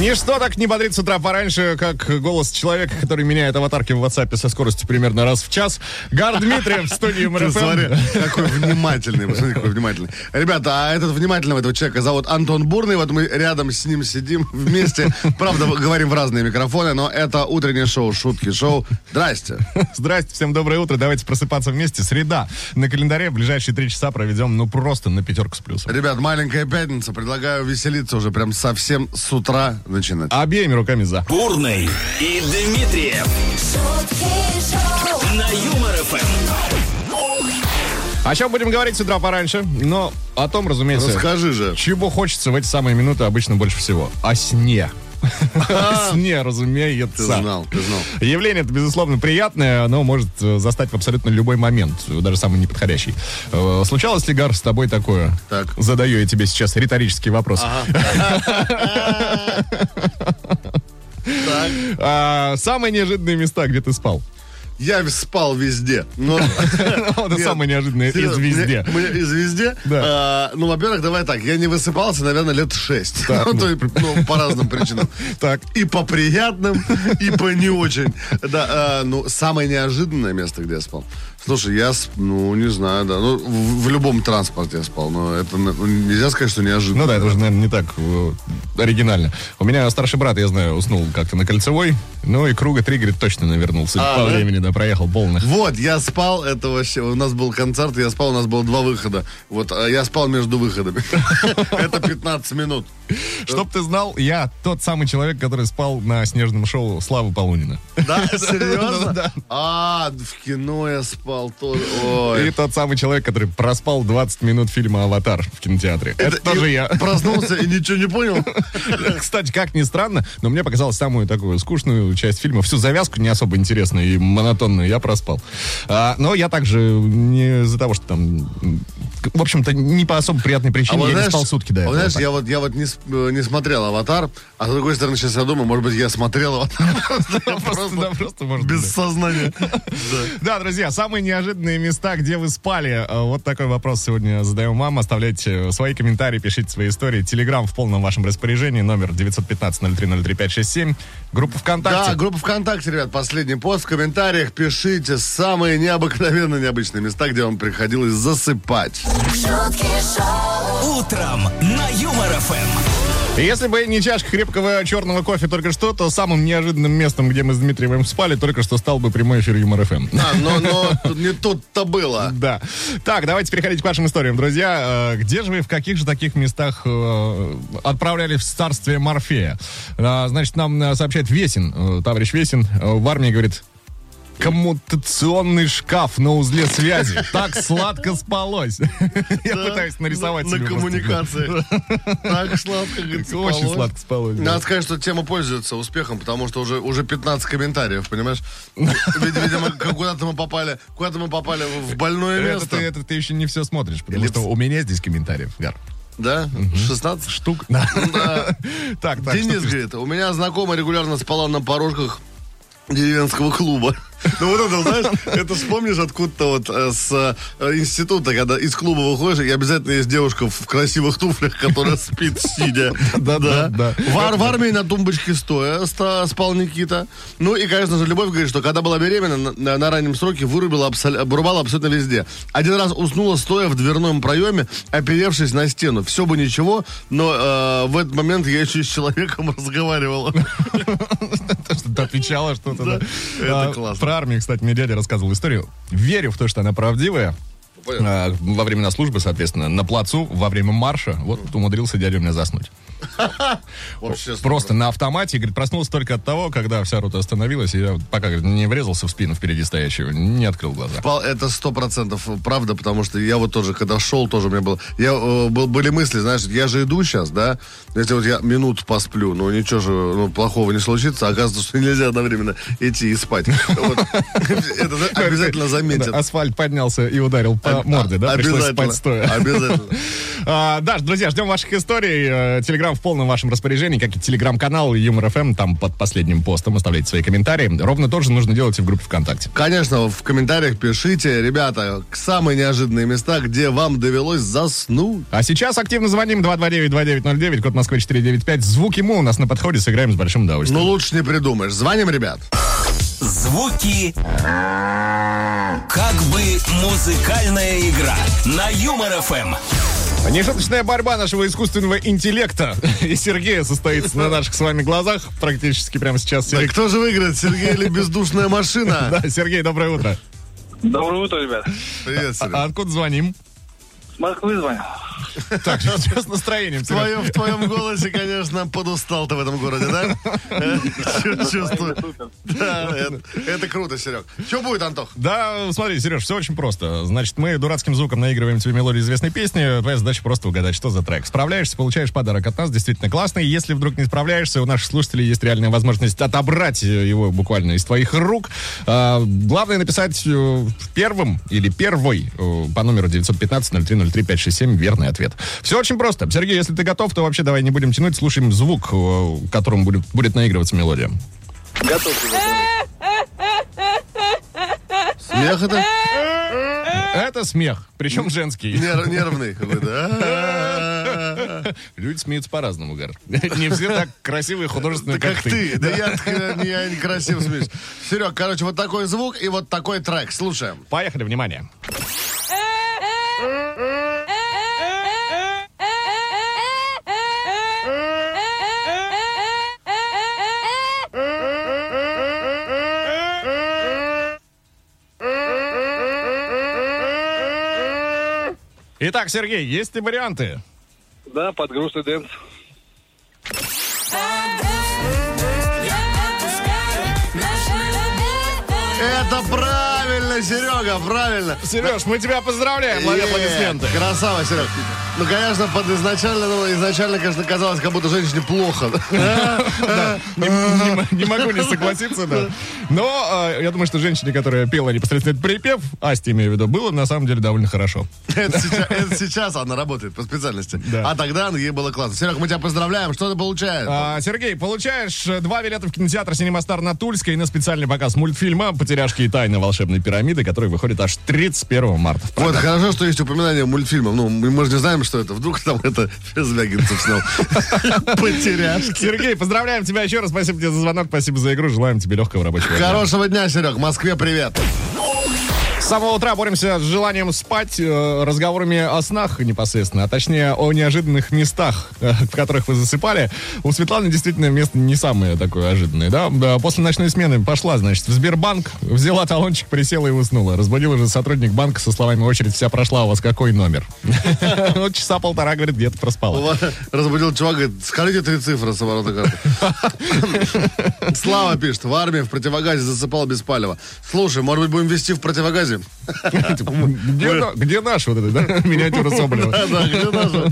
Ничто так не бодрит с утра пораньше, как голос человека, который меняет аватарки в WhatsApp со скоростью примерно раз в час. Игорь Дмитриев в студии Ты смотри, МРФМ. какой внимательный, посмотри, какой внимательный. Ребята, а этот внимательного этого человека зовут Антон Бурный, вот мы рядом с ним сидим вместе, правда, говорим в разные микрофоны, но это утреннее шоу, шутки шоу. Здрасте. Здрасте, всем доброе утро. Давайте просыпаться вместе. Среда. На календаре в ближайшие три часа проведем, ну, просто на пятерку с плюсом. Ребят, маленькая пятница, предлагаю веселиться уже прям совсем с утра начинать. Обеими руками за. Бурный и Дмитриев на Юмор ФМ. О чем будем говорить с утра пораньше? Но о том, разумеется, Расскажи же. чего хочется в эти самые минуты обычно больше всего. О сне. О сне, разумеется. Ты знал, ты знал. Явление это, безусловно, приятное, но может э, застать в абсолютно любой момент, даже самый неподходящий. Э, Случалось ли, Гар, с тобой такое? Так. Задаю я тебе сейчас риторический вопрос. А, Самые неожиданные места, где ты спал? Я спал везде. Но... Это самое неожиданное из везде. из везде? А, ну, во-первых, давай так. Я не высыпался, наверное, лет шесть. Ну, ну. ну, по разным причинам. Так. И по приятным, и по не очень. Да, а, ну, самое неожиданное место, где я спал. Слушай, я, ну, не знаю, да. Ну, в, в любом транспорте я спал, но это ну, нельзя сказать, что неожиданно. Ну да, это уже, наверное, не так э, оригинально. У меня старший брат, я знаю, уснул как-то на кольцевой, ну и круга три, говорит, точно навернулся. А, по да? времени, да, проехал полных. Вот, я спал, это вообще, у нас был концерт, я спал, у нас было два выхода. Вот, а я спал между выходами. Это 15 минут. Чтоб ты знал, я тот самый человек, который спал на снежном шоу Славы Полунина. Да, серьезно? А, в кино я спал тоже. И тот самый человек, который проспал 20 минут фильма «Аватар» в кинотеатре. Это, тоже я. Проснулся и ничего не понял. Кстати, как ни странно, но мне показалось самую такую скучную часть фильма. Всю завязку не особо интересную и монотонную я проспал. А, но я также не из-за того, что там... В общем-то, не по особо приятной причине я не спал сутки до а вот этого. знаешь, я вот, я вот не, э, не смотрел «Аватар», а с другой стороны, сейчас я думаю, может быть, я смотрел «Аватар». Просто, Без сознания. Да, друзья, самые неожиданные места, где вы спали. Э, Вот такой вопрос сегодня задаем вам. Оставляйте свои комментарии, пишите свои истории. Телеграм в полном вашем распоряжении. Номер 915-0303-567. Группа ВКонтакте. Да, группа ВКонтакте, ребят, последний пост в комментариях. Пишите самые необыкновенные, необычные места, где вам приходилось засыпать. Шутки шоу, Утром на Юмор ФМ. Если бы не чашка крепкого черного кофе только что, то самым неожиданным местом, где мы с Дмитриевым спали, только что стал бы прямой эфир Юмор ФМ. А, но, но не тут-то было. Да. Так, давайте переходить к вашим историям, друзья. Э, Где же вы, в каких же таких местах э, отправлялись в царствие Морфея? А, Значит, нам э, сообщает Весин, товарищ Весин, в армии говорит, коммутационный шкаф на узле связи. Так сладко спалось. Я пытаюсь нарисовать на, коммуникации. Так сладко, Очень сладко спалось. Надо сказать, что тема пользуется успехом, потому что уже, уже 15 комментариев, понимаешь? Вид- Видимо, куда-то мы попали, куда-то мы попали в больное место. это ты еще не все смотришь, потому Или что у меня здесь комментариев, Гар. Да? 16? Штук. Да. Так, так. Денис говорит, у меня знакомая регулярно спала на порожках деревенского клуба. Ну вот это, знаешь, это вспомнишь откуда-то вот э, с э, института, когда из клуба выходишь, и обязательно есть девушка в красивых туфлях, которая спит сидя. Да, да, да. В, ар- в армии на тумбочке стоя спал Никита. Ну и, конечно же, Любовь говорит, что когда была беременна, на, раннем сроке вырубила, абсолютно везде. Один раз уснула, стоя в дверном проеме, оперевшись на стену. Все бы ничего, но э, в этот момент я еще с человеком разговаривала. Ты отвечала что-то. Это А, классно. Про армию, кстати, мне дядя рассказывал историю. Верю в то, что она правдивая. А, Во времена службы, соответственно, на плацу, во время марша, вот умудрился дядя у меня заснуть. Просто на автомате, говорит, проснулся только от того, когда вся рота остановилась, и я пока говорит, не врезался в спину впереди стоящего, не открыл глаза. Это сто процентов правда, потому что я вот тоже, когда шел, тоже у меня был, я, э, был, были мысли, знаешь, я же иду сейчас, да, если вот я минуту посплю, ну ничего же ну, плохого не случится, оказывается, что нельзя одновременно идти и спать. Это за- обязательно заметят. Асфальт поднялся и ударил по морде, да? Пришлось Обязательно. спать стоя. Обязательно. А, да, друзья, ждем ваших историй. Э, Телеграм в полном вашем распоряжении, как и телеграм-канал Юмор ФМ. Там под последним постом оставляйте свои комментарии. Ровно то же нужно делать и в группе ВКонтакте. Конечно, в комментариях пишите, ребята, самые неожиданные места, где вам довелось заснуть. А сейчас активно звоним 229-2909, код Москвы 495. Звук ему у нас на подходе, сыграем с большим Ну, удовольствием. лучше не придумаешь. Звоним, ребят. Звуки как бы музыкальная игра на Юмор ФМ. Нешуточная борьба нашего искусственного интеллекта и Сергея состоится на наших с вами глазах практически прямо сейчас. Серег- кто же выиграет, Сергей или бездушная машина? Да, Сергей, доброе утро. Доброе утро, ребят. Привет, Серег. А откуда звоним? С Москвы звоню. Так, что с настроением? В твоем, в твоем голосе, конечно, подустал ты в этом городе, да? Чу- Чувствую. Да, это, это круто, Серег. Что будет, Антох? Да, смотри, Сереж, все очень просто. Значит, мы дурацким звуком наигрываем тебе мелодию известной песни. Твоя задача просто угадать, что за трек. Справляешься, получаешь подарок от нас, действительно классный. Если вдруг не справляешься, у наших слушателей есть реальная возможность отобрать его буквально из твоих рук. А, главное написать э, первым или первой э, по номеру 915-0303-567 верный ответ. Все очень просто. Сергей, если ты готов, то вообще давай не будем тянуть, слушаем звук, э, которым будет, будет наигрываться мелодия. Готов. Смех это? Это смех, причем женский. Нер- нервный какой-то. А-а-а. Люди смеются по-разному, Гар. Не все так красивые художественные, Да как ты. Да я, т- я некрасиво смеюсь. Серег, короче, вот такой звук и вот такой трек. Слушаем. Поехали, внимание. Итак, Сергей, есть ли варианты? Да, под грустный dance. Это правильно, Серега, правильно. Сереж, мы тебя поздравляем, лови аплодисменты. Красава, Серег. Ну, конечно, под изначально, ну, изначально, конечно, казалось, как будто женщине плохо. Не, могу не согласиться, да. Но э, я думаю, что женщине, которая пела непосредственно припев, Асти имею в виду, было на самом деле довольно хорошо. Это сейчас, она работает по специальности. А тогда ей было классно. Серег, мы тебя поздравляем. Что ты получаешь? А, Сергей, получаешь э, два билета в кинотеатр «Синема Стар» на Тульской на специальный показ мультфильма «Потеряшки и тайны волшебной пирамиды», который выходит аж 31 марта. в Вот, хорошо, что есть упоминание мультфильмов. Ну, мы, мы же не знаем, что это. Вдруг там это Звягинцев снял. Потеряшки. Сергей, поздравляем тебя еще раз. Спасибо тебе за звонок, спасибо за игру. Желаем тебе легкого рабочего дня. Хорошего дня, Серег. Москве привет. С самого утра боремся с желанием спать, э, разговорами о снах непосредственно, а точнее о неожиданных местах, э, в которых вы засыпали. У Светланы действительно место не самое такое ожиданное, да? Да, После ночной смены пошла, значит, в Сбербанк, взяла талончик, присела и уснула. Разбудил уже сотрудник банка со словами «Очередь вся прошла, у вас какой номер?» Ну, часа полтора, говорит, где-то проспала. Разбудил чувак, говорит, скажите три цифры с оборота карты. Слава пишет, в армии в противогазе засыпал без палева. Слушай, может быть, будем вести в противогазе? Типа, Где на- наш вот этот, да? Миниатюра Соболева. Да, где наша?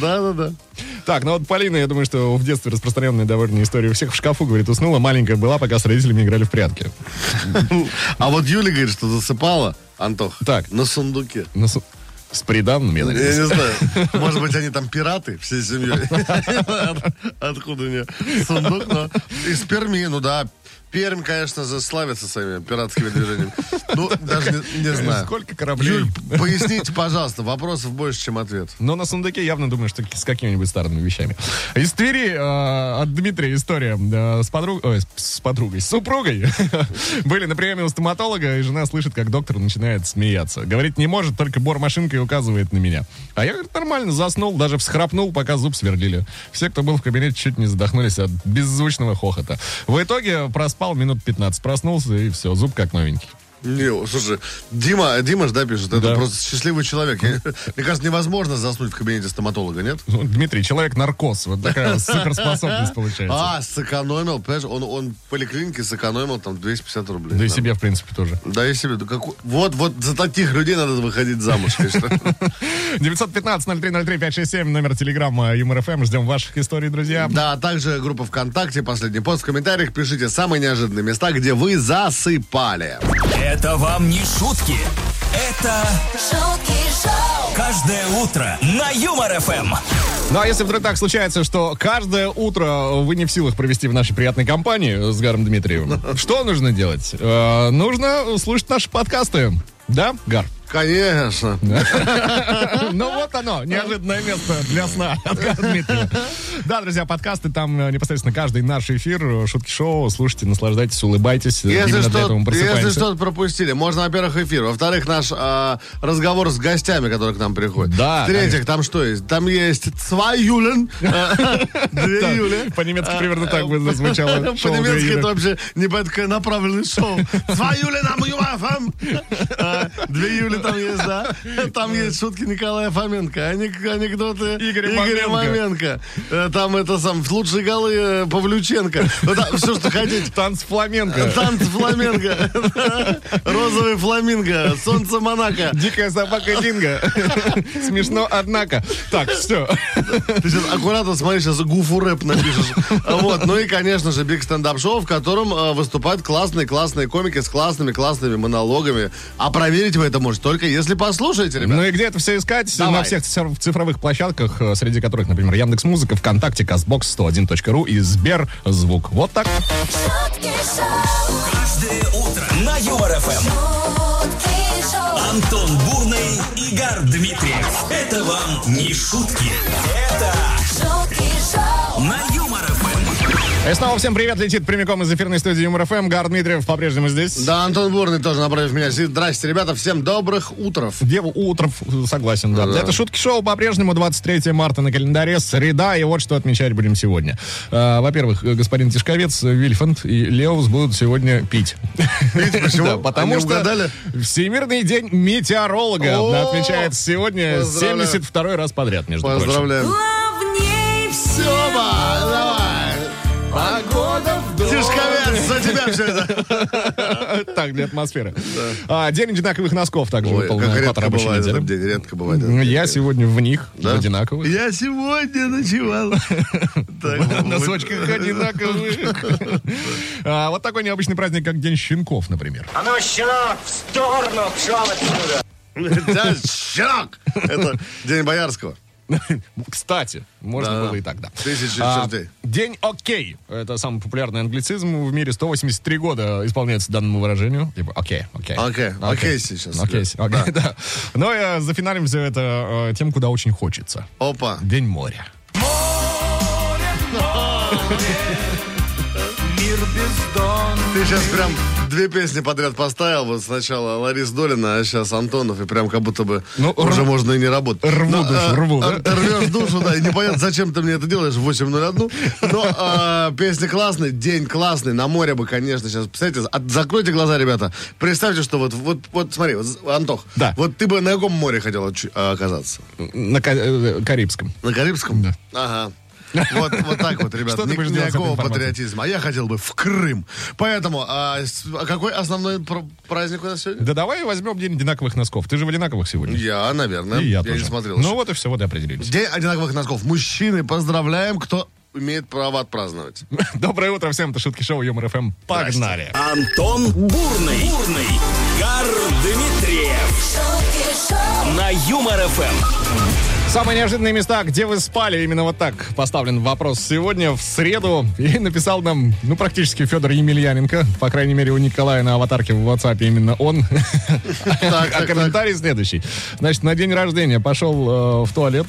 Да, да, да. Так, ну вот Полина, я думаю, что в детстве распространенная довольно история у всех в шкафу, говорит, уснула, маленькая была, пока с родителями играли в прятки. А вот Юля говорит, что засыпала, Антох, Так. на сундуке. Ну, с- с приданным, я Я не знаю. Может быть, они там пираты всей семьей. От- Откуда мне сундук? но Из Перми, ну да. Пермь, конечно, заславится своими пиратскими движениями. Ну, даже не, знаю. Сколько кораблей? Юль, поясните, пожалуйста, вопросов больше, чем ответ. Но на сундуке явно думаю, что с какими-нибудь старыми вещами. Из Твери э, от Дмитрия история э, с, подруг... ой, с- подругой, с супругой. Были на приеме у стоматолога, и жена слышит, как доктор начинает смеяться. Говорит, не может, только бормашинкой указывает на меня. А я, говорит, нормально заснул, даже всхрапнул, пока зуб сверлили. Все, кто был в кабинете, чуть не задохнулись от беззвучного хохота. В итоге проспал минут 15, проснулся, и все, зуб как новенький. Не, слушай, Дима, Дима же, да, пишет, это Да. просто счастливый человек. Я- мне кажется, невозможно заснуть в кабинете стоматолога, нет? Ну, Дмитрий, человек-наркоз. Вот такая суперспособность получается. А, сэкономил, понимаешь, он, он в поликлинике сэкономил там 250 рублей. Да и себе, в принципе, тоже. Да, и себе. Да какой- Вот, вот за таких людей надо выходить замуж, конечно. 915-0303-567, номер телеграмма Юмор ФМ. Ждем ваших историй, друзья. Да, а также группа ВКонтакте, последний пост в комментариях. Пишите самые неожиданные места, где вы засыпали. Это вам не шутки. Это шутки шоу, Каждое утро на Юмор ФМ. Ну а если вдруг так случается, что каждое утро вы не в силах провести в нашей приятной компании с Гаром Дмитриевым, что нужно делать? Э, нужно слушать наши подкасты. Да, Гар? Конечно. Ну вот оно, неожиданное место для сна от. Да, друзья, подкасты, там э, непосредственно каждый наш эфир, э, шутки-шоу, слушайте, наслаждайтесь, улыбайтесь. Если мы если что-то пропустили, можно, во-первых, эфир. Во-вторых, наш а, разговор с гостями, которые к нам приходят. Да, В-третьих, там что есть? Там есть Цва Юлен, две Юли. По-немецки примерно так бы звучало. По-немецки это вообще не направленное шоу. Цва Юли на Две Юли там есть, да? Там есть шутки Николая Фоменко, ани- анекдоты Игоря Маменко. Э, Там это сам лучшие голы э, Павлюченко. Все, что хотите. Танц фламенко. Танц фламенко. Розовый фламинго. Солнце Монако. Дикая собака Динго. Смешно, однако. Так, все. Ты сейчас аккуратно смотри, сейчас гуфу рэп напишешь. Вот. Ну и, конечно же, биг стендап шоу, в котором э, выступают классные-классные комики с классными-классными монологами. А проверить вы это можете только если послушаете, ребят. Ну и где это все искать? Давай. На всех цифр- цифровых площадках, э, среди которых, например, Яндекс Музыка, ВКонтакте, Казбокс, 101.ру и Сбер Звук. Вот так. Каждое утро на Юмор ФМ. шутки шоу, Антон Бурный, Игорь Дмитриев. Это вам не шутки. Это шутки шоу, на. И снова всем привет, летит прямиком из эфирной студии Юмор ФМ. Гар Дмитриев по-прежнему здесь. Да, Антон Бурный тоже напротив меня сидит. Здрасте, ребята, всем добрых утров. Деву утров, согласен, да. Да. Это шутки шоу по-прежнему 23 марта на календаре, среда, и вот что отмечать будем сегодня. А, во-первых, господин Тишковец, Вильфанд и Леус будут сегодня пить. Видите, почему? Да, потому что угадали? Всемирный день метеоролога отмечается сегодня поздравляю. 72 раз подряд, между прочим. Поздравляем. За тебя все это. Так, для атмосферы. А, день одинаковых носков также выпал на редко бывает недели. этот день, редко бывает. этот день. Я сегодня в них, в одинаковых. Я сегодня ночевал. Вот. носочках одинаковых. А, Вот такой необычный праздник, как День щенков, например. А ну, щенок, в сторону, пшел отсюда. Да, щенок! Это День Боярского. Кстати, можно Да. было и так, да. Тысячи А. День окей. Это самый популярный англицизм в мире. 183 года исполняется данному выражению. Типа окей, окей. Окей, окей сейчас, Окей, да. окей, да. Ну и э, зафиналим все это э, тем, куда очень хочется. Опа. День моря. Ты сейчас прям две песни подряд поставил. Вот сначала Ларис Долина, а сейчас Антонов. И прям как будто бы Ну, уже рв- можно и не работать. рву Но, душу, а, рву, а, да? Рвешь душу, да. И непонятно, зачем ты мне это делаешь в 8.01. Но а, песня классная, день классный. На море бы, конечно, сейчас. Представьте, от- закройте глаза, ребята. Представьте, что вот, вот, вот смотри, вот, Антох. Да. Вот ты бы на каком море хотел а, оказаться? На э, Карибском. На Карибском? Да. Ага. Вот, вот так вот, ребят. Что ты Ни- будешь делать с этой никакого патриотизма. А я хотел бы в Крым. Поэтому, а, а какой основной пр- праздник у нас сегодня? Да давай возьмем день одинаковых носков. Ты же в одинаковых сегодня. Я, наверное. И я, не тоже. смотрел. Ну еще. вот и все, вот и определились. День одинаковых носков. Мужчины, поздравляем, кто имеет право отпраздновать. Доброе утро всем, это Шутки Шоу Юмор ФМ. Погнали. Антон Бурный. Бурный. Гар Дмитриев. шутки шоу, На Юмор ФМ. Самые неожиданные места, где вы спали, именно вот так поставлен вопрос сегодня, в среду. И написал нам, ну, практически Федор Емельяненко. По крайней мере, у Николая на аватарке в WhatsApp именно он. А комментарий следующий. Значит, на день рождения пошел э, в туалет,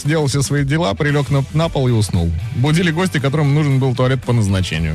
сделал все свои дела, прилег на, пол и уснул. Будили гости, которым нужен был туалет по назначению.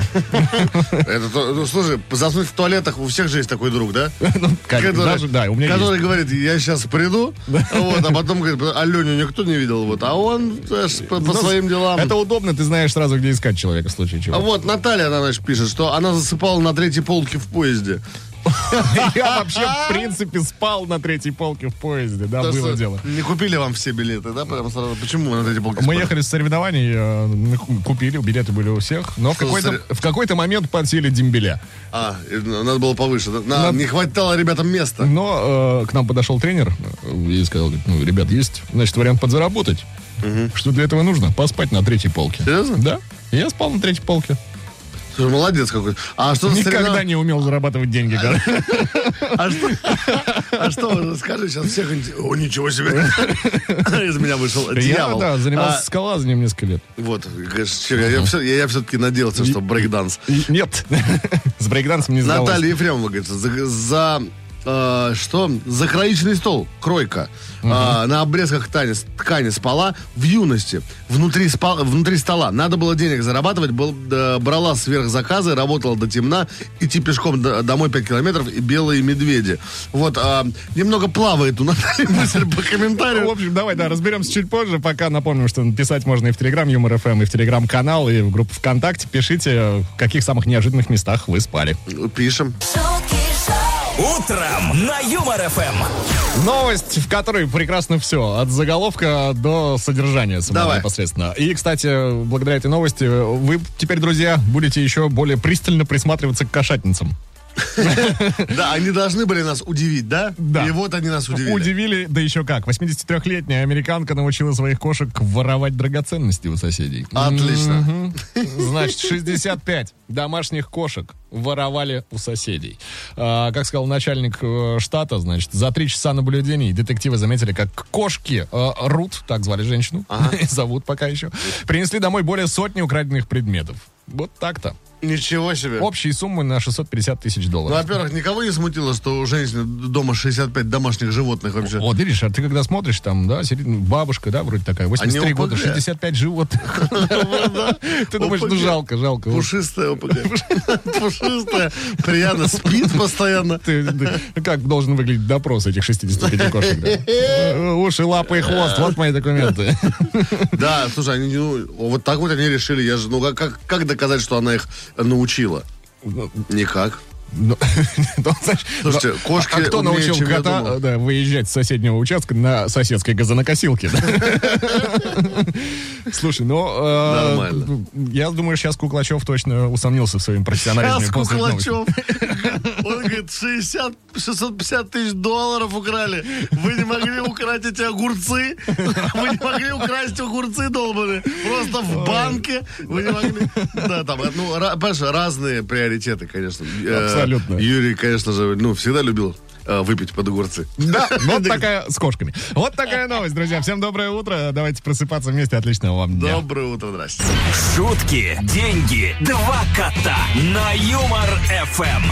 Ну, слушай, заснуть в туалетах у всех же есть такой друг, да? Ну, который говорит, я сейчас приду, а потом говорит, Аленю никто не видел, вот, а он по, по Ну, своим делам. Это удобно, ты знаешь сразу, где искать человека в случае чего. А вот Наталья, она, значит, пишет, что она засыпала на третьей полке в поезде. Я вообще, в принципе, спал на третьей полке в поезде, да, было дело. Не купили вам все билеты, да? Прямо сразу. Почему на третьей полке Мы ехали с соревнований, э, купили, билеты были у всех, но в какой-то, момент подсели дембеля. А, и надо было повыше. да? Не хватало ребятам места. Но э, к нам подошел тренер э, и сказал, ну, ребят, есть, значит, вариант подзаработать. Что для этого нужно? Поспать на третьей полке. Серьезно? Да. Я спал на третьей полке. Слушай, молодец какой. А что Никогда соревнов- не умел зарабатывать деньги. А что, а что скажи сейчас всех... О, ничего себе. Из меня вышел Я, дьявол. да, занимался А, скалолазанием несколько лет. Вот, я, все-таки надеялся, что брейкданс. Нет, с брейкдансом не сдалось. Наталья Ефремова говорит, за, э, что? Закроичный стол, кройка. А, на обрезках ткани, ткани спала в юности, внутри, спа- внутри стола. Надо было денег зарабатывать, был, да, брала сверхзаказы, работала до темна, идти пешком до- домой 5 километров и белые медведи. Вот, а, немного плавает у Натальи мысль по В комментарию. общем, давай, да, разберемся чуть позже. Пока напомним, что писать можно и в Телеграм Юмор ФМ, и в Телеграм-канал, и в группу ВКонтакте. Пишите, в каких самых неожиданных местах вы спали. Пишем. шутки Утром на Юмор ФМ. Новость, в которой прекрасно все. От заголовка до содержания самого Давай. непосредственно. И, кстати, благодаря этой новости вы теперь, друзья, будете еще более пристально присматриваться к кошатницам. Да, они должны были нас удивить, да? Да. И вот они нас удивили. Удивили, да еще как. 83-летняя американка научила своих кошек воровать драгоценности у соседей. Отлично. Значит, 65 домашних кошек воровали у соседей. А, как сказал начальник э, штата, значит, за три часа наблюдений детективы заметили, как кошки э, Рут, так звали женщину, зовут пока еще, принесли домой более сотни украденных предметов. Вот так-то. Ничего себе. Общие суммы на 650 тысяч Ну, долларов. во-первых, никого не смутило, что у женщины дома 65 домашних животных вообще. Вот видишь, а ты когда смотришь, там, да, сидит ну, бабушка, да, вроде такая, 83 ОПГ. года, 65 животных. Ты думаешь, ну жалко, жалко. Пушистая ОПГ. Пушистая. Приятно спит постоянно. Как должен выглядеть допрос этих 65 кошек? Уши, лапы и хвост, вот мои документы. Да, слушай, они, ну, вот так вот они решили. Я же, ну, как доказать, что она их научила? Никак. Ну, ну, знаешь, Слушайте, ну, кошки а кто умнее, научил кота да, выезжать с соседнего участка на соседской газонокосилке? Слушай, ну... э. Я думаю, сейчас Куклачев точно усомнился в своем профессионализме. Сейчас. Куклачев. Говорит, 60, 650 тысяч долларов украли. Вы не могли украсть эти огурцы? Вы не могли украсть огурцы долбаные? Просто в банке? Вы не могли? Да, там, ну, понимаешь, разные приоритеты, конечно. Э, Абсолютно. Юрий, конечно же, ну, всегда любил выпить под огурцы. Да, вот такая с кошками. Вот такая новость, друзья. Всем доброе утро. Давайте просыпаться вместе. Отличного вам дня. Доброе утро, здрасте. Шутки, деньги, два кота на Юмор ФМ.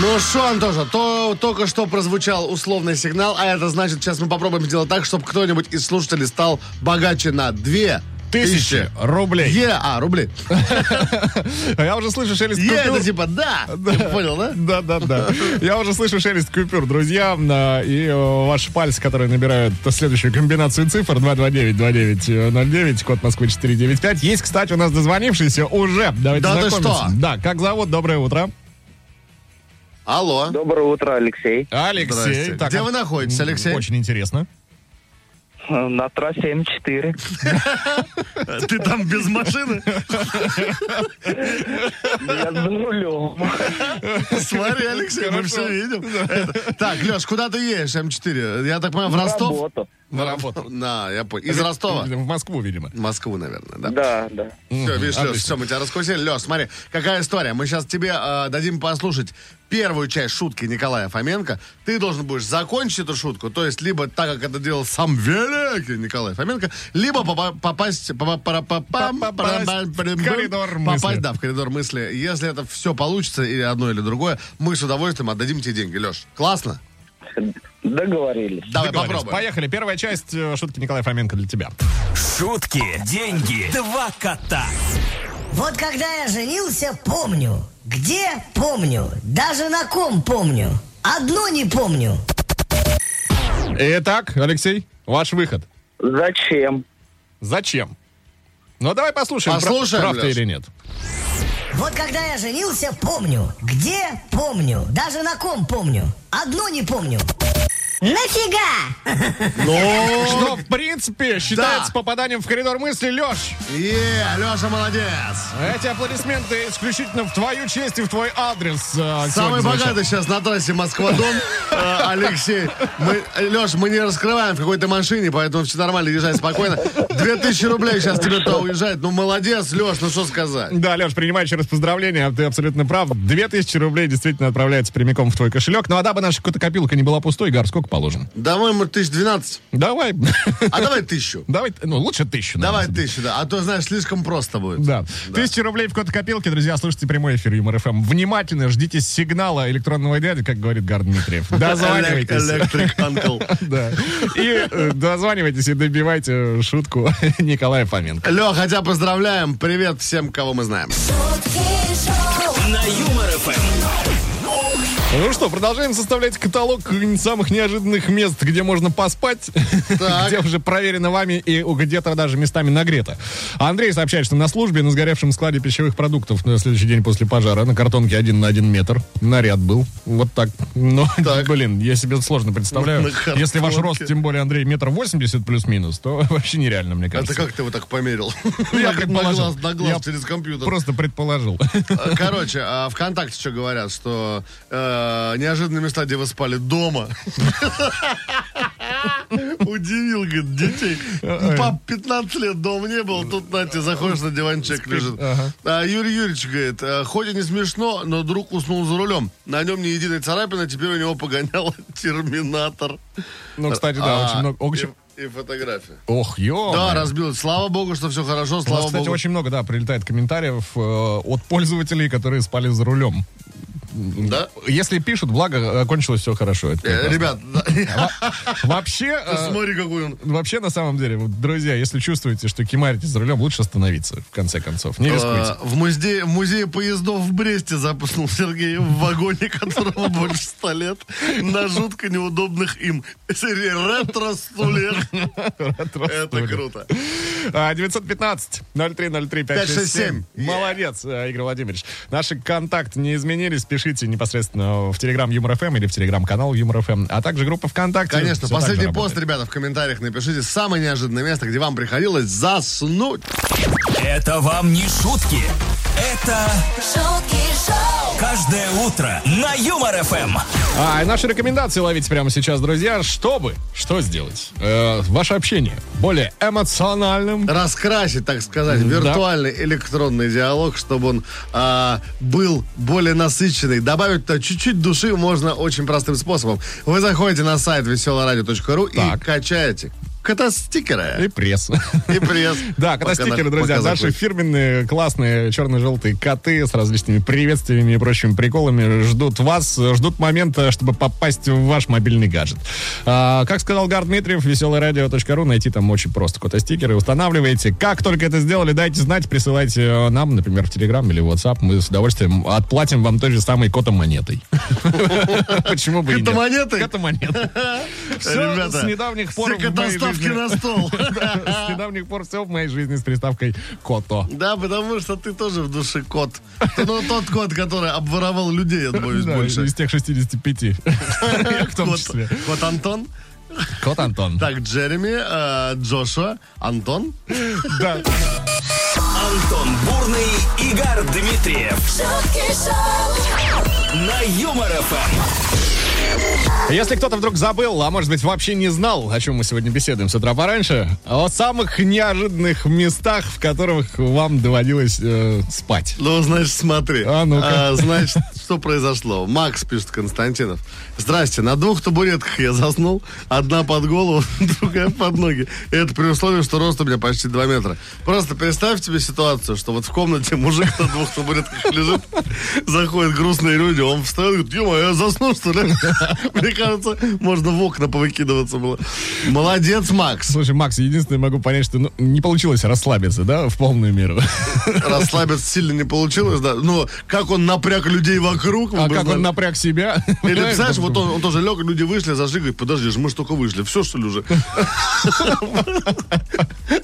Ну что, Антоша, то только что прозвучал условный сигнал, а это значит, сейчас мы попробуем сделать так, чтобы кто-нибудь из слушателей стал богаче на 2 Тысячи рублей. Е, а, рублей. А Я уже слышу шелест Е, купюр. это типа да. Понял, да? Да, да, да. Я уже слышу шелест купюр, друзья. А, И э, ваши пальцы, которые набирают следующую комбинацию цифр 229-2909, код Москвы 495. Есть, кстати, у нас дозвонившийся уже. Давайте Да ты знакомиться. что? Да, как зовут? Доброе утро. Алло. Доброе утро, Алексей. Алексей. Так, Где а- вы находитесь, Алексей? Очень интересно. На трассе М4. Ты там без машины? Я за рулем. Смотри, Алексей, мы все видим. Это- Так, Леш, куда ты едешь, М4? Я так понимаю, в На Ростов? работу. На работу. На, я понял. Из Ростова? В Москву, видимо. Москву, наверное, да? Да, да. Все, видишь, Леш, отлично. все, мы тебя раскусили. Леш, смотри, какая история. Мы сейчас тебе э, дадим послушать первую часть шутки Николая Фоменко. Ты должен будешь закончить эту шутку, то есть либо так, как это делал сам великий Николай Фоменко, либо попа- попасть... попа- пара- па- пам- Попасть пара- в коридор мысли. Попасть, да, в коридор мысли. Если это все получится, или одно, или другое, мы с удовольствием отдадим тебе деньги, Леш. Классно? Договорились. Давай Договорились. попробуем. Поехали. Первая часть э, шутки Николая Фоменко для тебя. Шутки, деньги, два кота. Вот когда я женился, помню. Где помню. Даже на ком помню. Одно не помню. Итак, Алексей, ваш выход. Зачем? Зачем? Ну, давай послушаем, Послушаем, прав ты или нет. Вот когда я женился, помню. Где помню. Даже на ком помню. Одно не помню. Нафига? Ну, Что, в принципе, считается попаданием в коридор мысли, Леш. е, Леша молодец. Эти аплодисменты исключительно в твою честь и в твой адрес. э, Самый богатый сейчас на трассе Москва-Дон, э, Алексей. Мы, Леш, мы не раскрываем в какой-то машине, поэтому все нормально, езжай спокойно. Две тысячи рублей сейчас тебе то уезжает. Ну, молодец, Леш, ну что сказать. Да, Леш, принимай еще раз поздравления, ты абсолютно прав. Две тысячи рублей действительно отправляется прямиком в твой кошелек. Ну а дабы наша копилка не была пустой, Гар, сколько положим? Давай мы тысяч двенадцать. Давай. А давай тысячу. Давай, ну лучше тысячу. Давай наверное. тысячу, да. А то, знаешь, слишком просто будет. Да. Тысяча рублей в код копилки, друзья, слушайте прямой эфир Юмор ФМ. Внимательно ждите сигнала электронного дяди, как говорит Гар Дмитриев. Дозванивайтесь. Электрик Анкл. Да. И э, дозванивайтесь и добивайте шутку Николая Фоменко. Лех, хотя поздравляем. Привет всем, кого мы знаем. На Юмор ФМ. Ну что, продолжаем составлять каталог самых неожиданных мест, где можно поспать, где уже проверено вами и где-то даже местами нагрето. Андрей сообщает, что на службе на сгоревшем складе пищевых продуктов на следующий день после пожара на картонке один на один метр наряд был. Вот так. Ну, Так. блин, я себе сложно представляю. Если ваш рост, тем более, Андрей, метр восемьдесят плюс-минус, то вообще нереально, мне Это кажется. как ты его так померил? Я На- на предположил. на глаз Я через компьютер. Просто предположил. Короче, а ВКонтакте что говорят, что э, неожиданные места, где вы спали дома. Удивил, говорит, детей. Пап 15 лет дома не был, тут, знаете, заходишь на диванчик лежит. А Юрий Юрьевич говорит, «э, хоть и не смешно, но друг уснул за рулем. На нем ни единой царапины, теперь у него погонял терминатор. Ну, кстати, да, А, очень много. очень- И, и фотография. Ох, ё Да, разбилось. Слава богу, что все хорошо, У нас, слава кстати, богу. очень много, да, прилетает комментариев э, от пользователей, которые спали за рулем. Да? Если пишут, благо, окончилось все хорошо. Э. Ребят, да, Вообще, э, смотри, какой он. вообще, на самом деле, вот, друзья, если чувствуете, что кимарите за рулем, лучше остановиться, в конце концов. Не рискуйте. А, В музее, в музее поездов в Бресте запуснул Сергей в вагоне, которому больше ста лет, на жутко неудобных им серии ретро-стульях. Это круто. А, 915 0303 567. Молодец, э, Игорь Владимирович. Наши контакты не изменились. Пишите непосредственно в Телеграм Юмор ФМ или в Телеграм-канал Юмор ФМ, а также группа ВКонтакте. Конечно, последний работает. пост, ребята, в комментариях напишите самое неожиданное место, где вам приходилось заснуть. Это вам не шутки. Это шутки шоу, каждое утро на Юмор ФМ. А, и наши рекомендации ловите прямо сейчас, друзья. Чтобы, что сделать? Э, ваше общение более эмоциональным. Раскрасить, так сказать, виртуальный электронный диалог, чтобы он а, был более насыщенный. Добавить туда чуть-чуть души можно очень простым способом. Вы заходите на сайт веселорадио.ру и качаете кота-стикеры И пресс. и пресс. Да, кота-стикеры, друзья, наши фирменные, классные, черно-желтые коты с различными приветствиями и прочими приколами ждут вас, ждут момента, чтобы попасть в ваш мобильный гаджет. А, как сказал Гар Дмитриев, веселорадио.ру, найти там очень просто кота-стикеры, устанавливаете. Как только это сделали, дайте знать, присылайте э, нам, например, в Телеграм или WhatsApp, мы с удовольствием отплатим вам той же самой кота-монетой. Почему бы и нет? Кота-монетой? Ребята, с недавних пор все в жизни- на стол. с недавних пор все в моей жизни с приставкой «кото». Да, потому что ты тоже в душе кот. Ну, тот кот, который обворовал людей, я боюсь, больше. из тех 65. Я в том Кот, числе. кот Антон. Кот Антон. Так, Джереми, э, Джошуа, Антон. Да. Антон Бурный, Игорь Дмитриев на Юмор ФМ. Если кто-то вдруг забыл, а может быть вообще не знал, о чем мы сегодня беседуем с утра пораньше, о самых неожиданных местах, в которых вам доводилось э, спать. Ну, значит, смотри. А, ну-ка. значит, что произошло? Макс пишет Константинов. Здрасте, на двух табуретках я заснул. Одна под голову, другая под ноги. Это при условии, что рост у меня почти 2 метра. Просто представь себе ситуацию, что вот в комнате мужик на двух табуретках лежит, заходят грустные люди, он встает и говорит, ё я заснул, что ли? Мне кажется, можно в окна повыкидываться было. Молодец, Макс. Слушай, Макс, единственное могу понять, что ну, не получилось расслабиться, да, в полную меру. Расслабиться сильно не получилось, да. Но как он напряг людей вокруг. Вокруг. А как он напряг себя? Или, там- вот он, тоже лег, люди вышли, зажигают, говорит, подожди, же мы ж только вышли. Все, что ли, уже?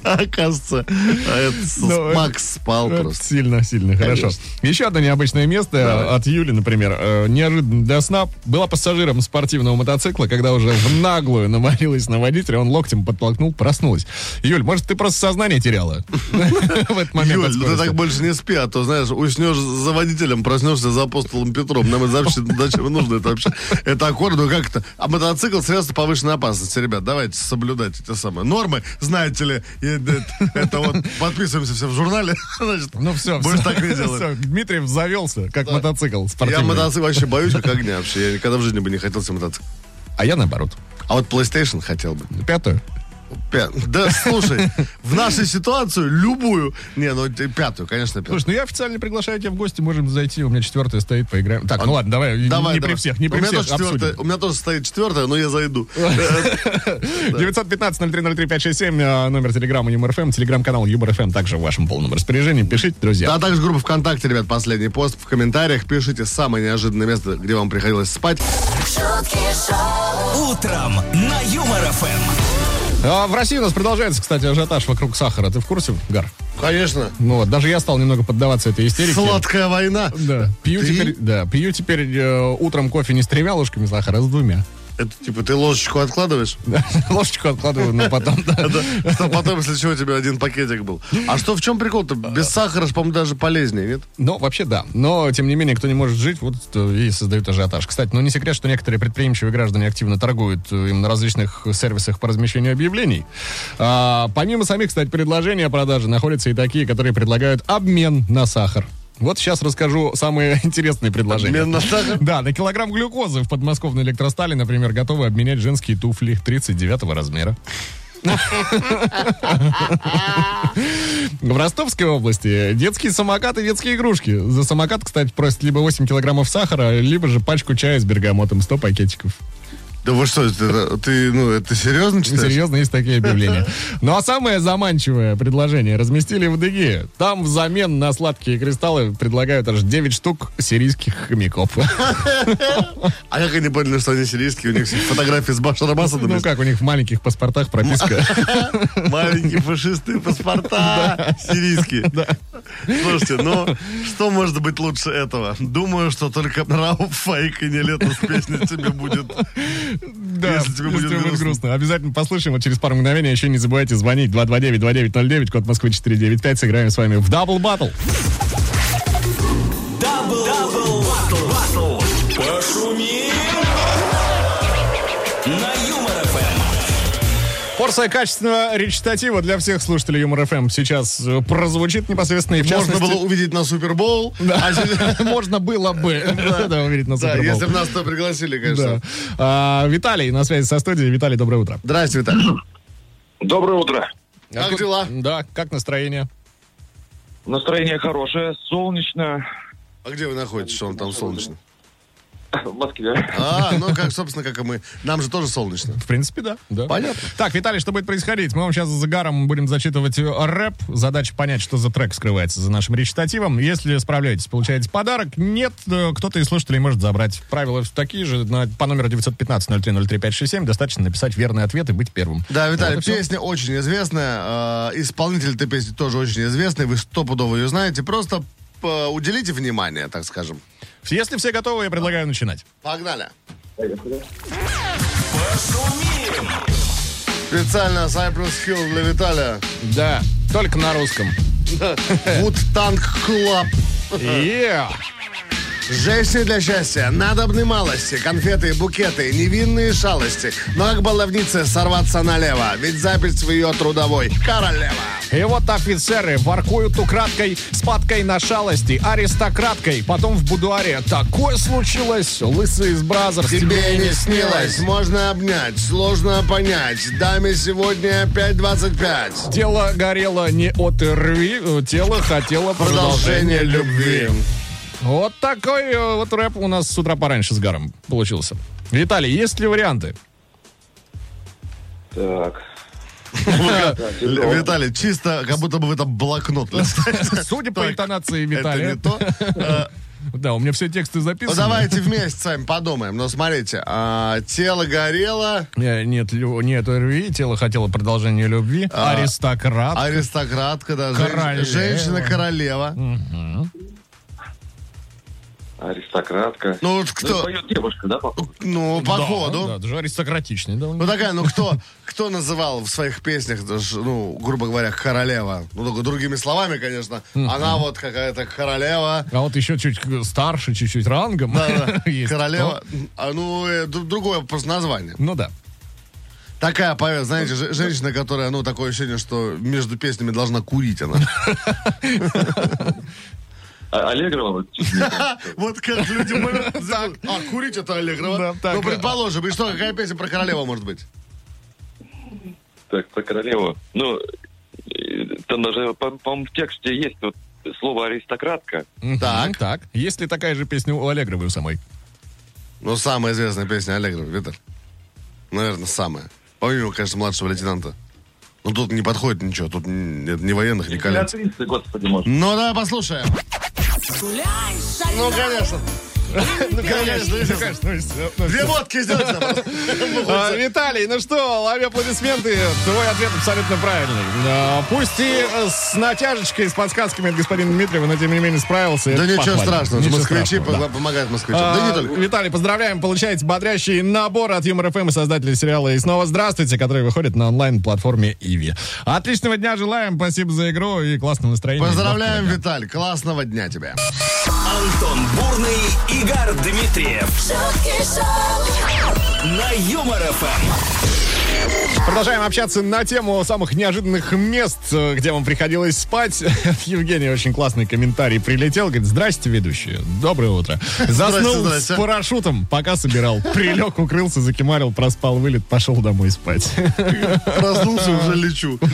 Оказывается, а Ну, Макс спал просто. Сильно, сильно, хорошо. Еще одно необычное место от Юли, например. Э, Неожиданно для сна была пассажиром спортивного мотоцикла, когда уже в наглую навалилась на водителя, он локтем подтолкнул, проснулась. Юль, может, ты просто сознание теряла в этот момент? Юль, ну ты так больше не спи, а то, знаешь, уснешь за водителем, проснешься за апостолом Петром. Нам это вообще зачем нужно это вообще? Это аккорд, ну как это? А мотоцикл средство повышенной опасности. Ребят, давайте соблюдать эти самые нормы. Знаете ли, это, вот подписываемся все в журнале. Значит, Ну все, больше так не делаем. Дмитриев завелся, как мотоцикл Я спортивный. мотоцикл вообще боюсь как огня вообще. Я никогда в жизни бы не хотел себе мотоцикл. А я наоборот. А вот PlayStation хотел бы. Пятую. Да, слушай, в нашей ситуацию любую. Не, ну пятую, конечно, пятую. Слушай, ну я официально приглашаю тебя в гости, можем зайти, у меня четвертая стоит, поиграем. Так, ну ладно, давай, Давай, не давай. при всех, не у при меня всех, тоже. У меня тоже стоит четвертая, но я зайду. 915-0303-567, э, номер телеграмма ЮморФМ, телеграм-канал ЮморФМ также в вашем полном распоряжении. Пишите, друзья. А также группа ВКонтакте, ребят, последний пост в комментариях. Пишите самое неожиданное место, где вам приходилось спать. шутки шоу, Утром на Юмор ФМ. А, в России у нас продолжается, кстати, ажиотаж вокруг сахара. Ты в курсе, Гар? Конечно. Ну вот, даже я стал немного поддаваться этой истерике. Сладкая война. Да. Пью Ты? теперь, да, пью теперь э, утром кофе не с тремя ложками сахара, а с двумя. Это типа ты ложечку откладываешь, Ложечку откладываю, но потом, да. что потом, если чего, у тебя один пакетик был. А что, в чем прикол-то? Без сахара, по-моему, даже полезнее, нет? Ну, вообще да. Но, тем не менее, кто не может жить, вот э, и создают ажиотаж. Кстати, ну не секрет, что некоторые предприимчивые граждане активно торгуют э, им на различных сервисах по размещению объявлений. А, помимо самих, кстати, предложений о продаже, находятся и такие, которые предлагают обмен на сахар. Вот сейчас расскажу самые интересные предложения. На? Да, на килограмм глюкозы в подмосковной электростали, например, готовы обменять женские туфли 39 размера. В Ростовской области детские самокаты детские игрушки. За самокат, кстати, просят либо 8 килограммов сахара, либо же пачку чая с бергамотом 100 пакетиков. Да вы что, это- ты, ну, это серьезно читаешь? Серьезно, есть такие объявления. Ну а самое заманчивое предложение разместили в Деге. Там взамен на сладкие кристаллы предлагают аж 9 штук сирийских хомяков. А как они поняли, что они сирийские? У них фотографии с Башаром Асадом. Ну как у них в маленьких паспортах прописка. Маленькие фашисты паспорта сирийские. Слушайте, ну, что может быть лучше этого? Думаю, что только Rauf & Faik и NILETTO с песней тебе будет. Да, Если тебе будет грустно. грустно. Обязательно послушаем вот через пару мгновений. Еще не забывайте звонить 229-2909, код Москвы 495. Сыграем с вами в Double Battle. Порция качественного речитатива для всех слушателей Юмор ФМ сейчас э, прозвучит непосредственно. И в Можно частности, было увидеть на Супербоул. а Можно было бы увидеть на Супербол. если бы нас то пригласили, конечно. А, Виталий на связи со студией. Виталий, доброе утро. Здрасте, Виталий. Доброе утро. Как дела? Да, как настроение? Настроение хорошее, солнечно. А где вы находитесь, что он там солнечно? В Москве. А, ну, как, собственно, как и мы. Нам же тоже солнечно. В принципе, да. да. Понятно. Так, Виталий, что будет происходить? Мы вам сейчас за гаром будем зачитывать э, рэп. Задача понять, что за трек скрывается за нашим речитативом. Если справляетесь, получаете подарок. Нет, э, кто-то из слушателей может забрать. Правила такие же. На- по номеру 915-0303-567 достаточно написать верный ответ и быть первым. Да, Виталий, Вот песня очень известная. э, исполнитель этой песни тоже очень известный. Вы стопудово ее знаете. Просто э, уделите внимание, так скажем. Если все готовы, я предлагаю начинать. Погнали. Специально Cypress Hill для Виталия. Да, только на русском. Wood Tank Club. Yeah. Женщине для счастья надобны малости, конфеты, букеты, невинные шалости. Но как баловнице сорваться налево, ведь запись в ее трудовой королева. И вот офицеры воркуют украдкой с падкой на шалости, аристократкой. Потом в будуаре такое случилось. Лысый из Brazzers Тебе не снилось, можно обнять, сложно понять. Даме сегодня 5.25. Тело горело не от ОРВИ, э, тело хотело продолжения Продолжение любви. любви. Вот такой э, вот рэп у нас с утра пораньше с Гаром получился. Виталий, есть ли варианты? Так. Виталий, чисто как будто бы в этом блокнот. Судя по интонации Это Виталия. не то. Э, Да, у меня все тексты Ну, записаны. давайте вместе с вами подумаем. Ну, смотрите, а, тело горело, Э, Нет, лю- нет любви, тело хотело продолжения любви. А, Аристократ. аристократка, да, Королева. женщина-королева. Аристократка. Ну, вот Ну, кто? поет девушка, да, походу? Ну, Да, походу. Да, даже аристократичный. довольно. Ну такая, ну кто, кто называл в своих песнях, ну, грубо говоря, королева? Ну, только другими словами, конечно. Она вот какая-то королева. А вот еще чуть старше, чуть-чуть рангом. Да, да, королева. А, ну, э, другое просто название. Ну да. Такая, поэт, знаете, же- женщина, которая, ну, такое ощущение, что между песнями должна курить она. А- Аллегрова вот как люди. А, курить это Аллегрова? Да, так, Ну, предположим. И что, какая песня про королеву может быть? Так, про королеву. Ну, э, там даже, по- по-моему, в тексте есть вот слово аристократка. Так. Так. Есть ли такая же песня у Аллегровой у самой? Ну, самая известная песня Аллегрова, Виктор. Наверное, самая. Помимо, конечно, младшего лейтенанта. Ну, тут не подходит ничего. Тут н- нет ни военных, ни колец. Императрица, господи, может. Ну, давай послушаем. Ну, конечно. Ну, конечно, естественно. Две водки сделайте нам. А, Виталий, ну что, лови аплодисменты. Твой ответ абсолютно правильный. А, Пусть и с натяжечкой, с подсказками от господина Дмитриева, но тем не менее справился. Да ничего страшного. Москвичи помогают москвичам. Да не А, только. Виталий, поздравляем, получаете бодрящий набор от Юмор ФМ и создателей сериала «И снова здравствуйте», который выходит на онлайн-платформе Иви. Отличного дня желаем, спасибо за игру и классного настроения. Поздравляем. Виталь. Классного дня тебе. Антон Бурный, Игорь Дмитриев шутки шоу, на Юмор ФМ. Продолжаем общаться на тему самых неожиданных мест, э, где вам приходилось спать. Евгений очень классный комментарий прилетел. Говорит, здрасте, ведущие. Доброе утро. Заснул здрасте. с парашютом, пока собирал. Прилег, укрылся, закимарил, проспал вылет, пошел домой спать. Проснулся, уже лечу.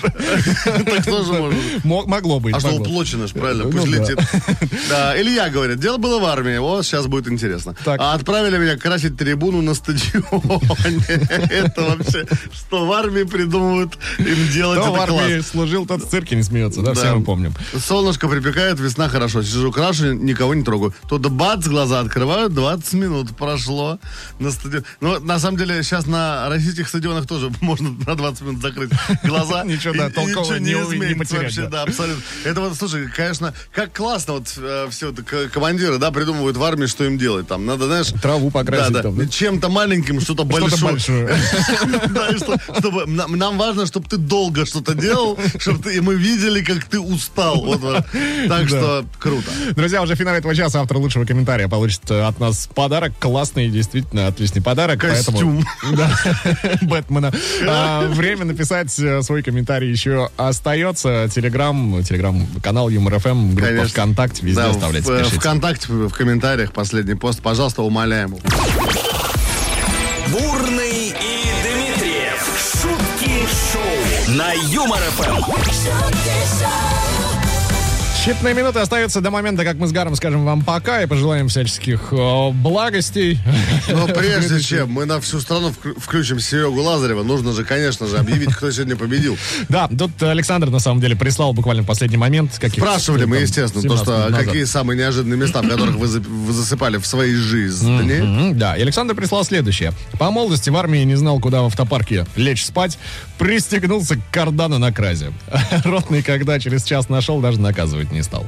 Так тоже можно. Мо- Могло быть. А что, уплочено ж, правильно? Ну Пусть да. летит. Илья говорит, дело было в армии. Вот сейчас будет интересно. А отправили меня красить трибуну на стадионе. Это вообще, что армии придумывают им делать, Кто в армии класс. служил, тот в цирке не смеется, да, все мы помним. Солнышко припекает, весна хорошо. Сижу крашу, никого не трогаю. Тут бац, глаза открывают, 20 минут прошло на стадион. Ну, на самом деле, сейчас на российских стадионах тоже можно на 20 минут закрыть глаза. Ничего, да, толкового не изменится вообще, да. абсолютно. Это вот, слушай, конечно, как классно вот все командиры, да, придумывают в армии, что им делать. Там надо, знаешь... Траву покрасить там? Чем-то маленьким, что-то большое. Что-то большое. Да, что- чтобы нам, нам важно, чтобы ты долго что-то делал, чтобы ты, и мы видели, как ты устал. Вот, вот. Так что круто. Друзья, уже в финале этого часа автор лучшего комментария получит э, от нас подарок. Классный, действительно, отличный подарок. Костюм. Поэтому, да, Бэтмена. А, Время написать э, свой комментарий еще остается. Телеграм, телеграм-канал Юмор ФМ, группа Конечно. ВКонтакте, везде Да, оставляйте, в, э, пишите. ВКонтакте, в комментариях последний пост. Пожалуйста, умоляем. Бурный на Юмор ФМ. Считанные минуты остаются до момента, как мы с Гаром скажем вам пока и пожелаем всяческих э, благостей. Но прежде чем мы на всю страну вк- включим Серегу Лазарева, нужно же, конечно же, объявить, кто сегодня победил. Да, тут Александр, на самом деле, прислал буквально в последний момент. Каких, Спрашивали мы, естественно, то, 17 что какие самые неожиданные места, в которых вы, за- вы засыпали в своей жизни. Да, и Александр прислал следующее. По молодости в армии не знал, куда в автопарке лечь спать, пристегнулся к кардану на кразе. Ротный, когда через час нашел, даже наказывать не стал.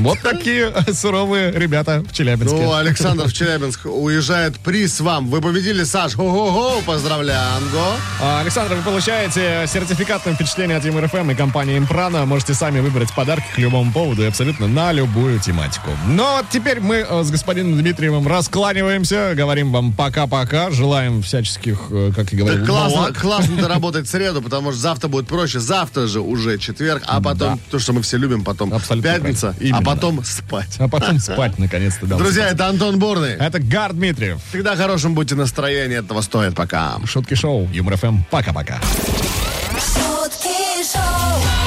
Вот такие суровые ребята в Челябинске. Ну, Александр в Челябинск уезжает. Приз вам. Вы победили, Саш. Го-го-го. Поздравляем. Го. А, Александр, вы получаете сертификат на впечатление от Юмор ФМ и компании Импрана. Можете сами выбрать подарки к любому поводу и абсолютно на любую тематику. Но вот теперь мы э, с господином Дмитриевым раскланиваемся, говорим вам пока-пока, желаем всяческих, э, как Да говорил, классно, благ. классно доработать в среду, потому что завтра будет проще. Завтра же уже четверг, а потом, то, что мы все любим, потом Абсолютно пятница, правильно. а. Потом спать. А потом спать, наконец-то. Друзья, это Антон Бурный. Это Гар Дмитриев. Всегда хорошим будьте настроение, этого стоит. Пока. Шутки шоу, Юмор ФМ. Пока-пока. шутки шоу.